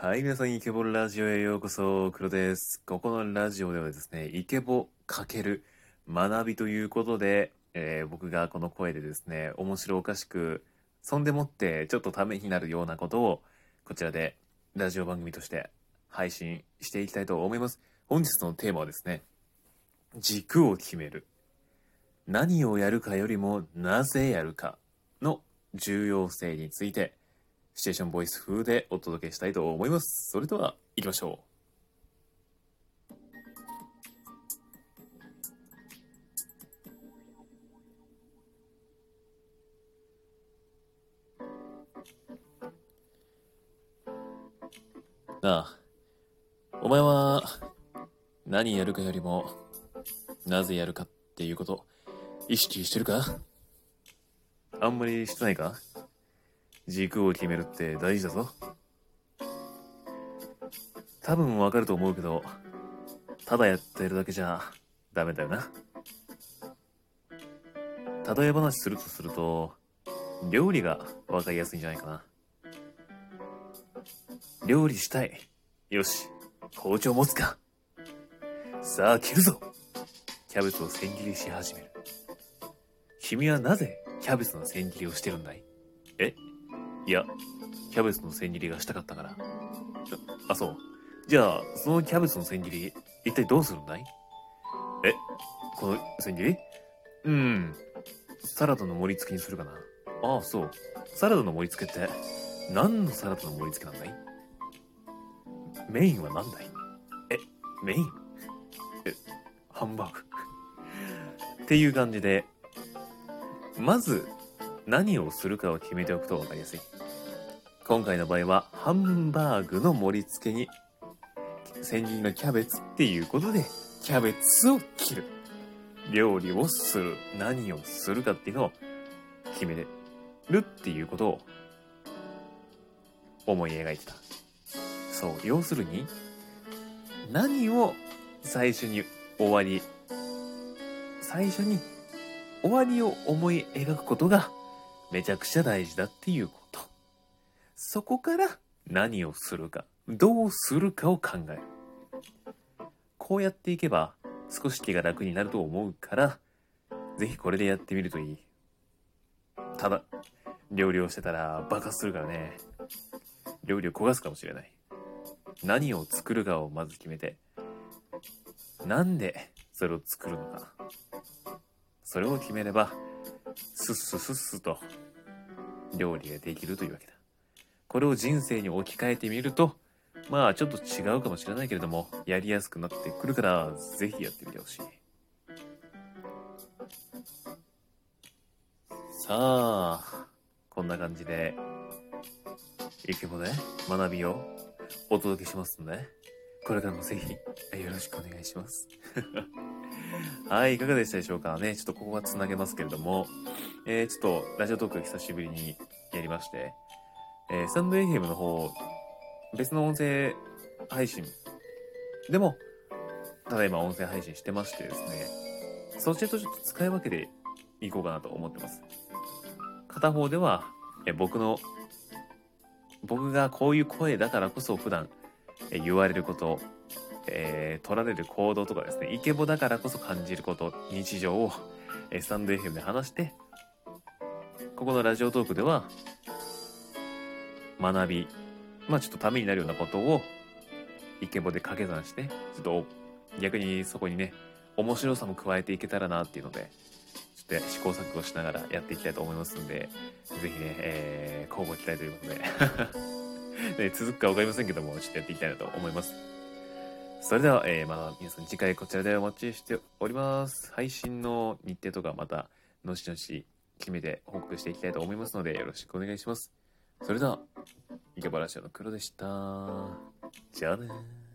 はい、皆さん、イケボラジオへようこそ、黒です。ここのラジオではですね、イケボ×学びということで、えー僕がこの声でですね、面白おかしく、そんでもってちょっとためになるようなことを、こちらでラジオ番組として配信していきたいと思います。本日のテーマはですね、軸を決める。何をやるかよりもなぜやるかの重要性について、シチュエーションボイス風でお届けしたいと思います。それでは、行きましょう。なあ、お前は、何やるかよりも、なぜやるかっていうこと、意識してるか？あんまりしてないか？軸を決めるって大事だぞ。多分わかると思うけど、ただやってるだけじゃダメだよな。例え話するとすると、料理がわかりやすいんじゃないかな。料理したい。よし、包丁持つか。さあ、切るぞキャベツを千切りし始める。君はなぜキャベツの千切りをしてるんだい？え？いや、キャベツの千切りがしたかったから。あ、そう。じゃあ、そのキャベツの千切り、一体どうするんだい？えこの千切り？うん。サラダの盛り付けにするかな。ああ、そう。サラダの盛り付けって、何のサラダの盛り付けなんだい？メインは何だい？え、メイン？え、ハンバーグ。っていう感じで、まず、何をするかを決めておくと分かりやすい。今回の場合は、ハンバーグの盛り付けに、千切りのキャベツっていうことで、キャベツを切る。料理をする。何をするかっていうのを決めるっていうことを思い描いてた。そう。要するに、何を最初に終わり、最初に終わりを思い描くことがめちゃくちゃ大事だっていうこと。そこから何をするか、どうするかを考える。こうやっていけば少し気が楽になると思うから、ぜひこれでやってみるといい。ただ、料理をしてたら爆発するからね。料理を焦がすかもしれない。何を作るかをまず決めて、なんでそれを作るのか。それを決めれば、スッススッスと料理ができるというわけだ。これを人生に置き換えてみると、まあちょっと違うかもしれないけれども、やりやすくなってくるから、ぜひやってみてほしい。さあ、こんな感じで、イケボで学びをお届けしますので、これからもぜひよろしくお願いします。はい、いかがでしたでしょうかね。ちょっとここは繋げますけれども、えー、ちょっとラジオトーク久しぶりにやりまして、えー、スタンド FM の方、別の音声配信。でも、ただいま音声配信してましてですね、そちらとちょっと使い分けていこうかなと思ってます。片方では、え僕の、僕がこういう声だからこそ普段え言われること、えー取られる行動とかですね、イケボだからこそ感じること、日常を、えスタンド FM で話して、ここのラジオトークでは、学び、まあちょっとためになるようなことを、イケボで掛け算して、ちょっと逆にそこにね、面白さも加えていけたらなっていうので、ちょっと試行錯誤しながらやっていきたいと思いますんで、ぜひね、えー、交互期待ということで、ね、続くかわかりませんけども、ちょっとやっていきたいなと思います。それでは、えー、また皆さん次回こちらでお待ちしております。配信の日程とかまた、後々決めて報告していきたいと思いますので、よろしくお願いします。それでは、イケバラシオの黒でした。じゃあねー。